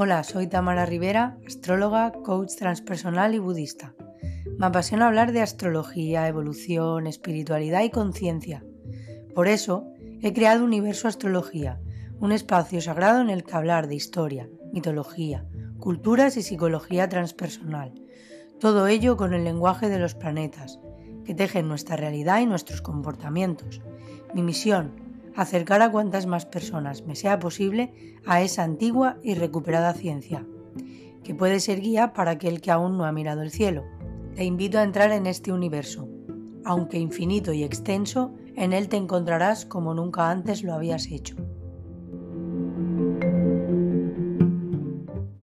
Hola, soy Tamara Rivera, astróloga, coach transpersonal y budista. Me apasiona hablar de astrología, evolución, espiritualidad y conciencia. Por eso, he creado Universo Astrología, un espacio sagrado en el que hablar de historia, mitología, culturas y psicología transpersonal. Todo ello con el lenguaje de los planetas, que tejen nuestra realidad y nuestros comportamientos. Mi misión, acercar a cuantas más personas me sea posible a esa antigua y recuperada ciencia, que puede ser guía para aquel que aún no ha mirado el cielo. Te invito a entrar en este universo. Aunque infinito y extenso, en él te encontrarás como nunca antes lo habías hecho.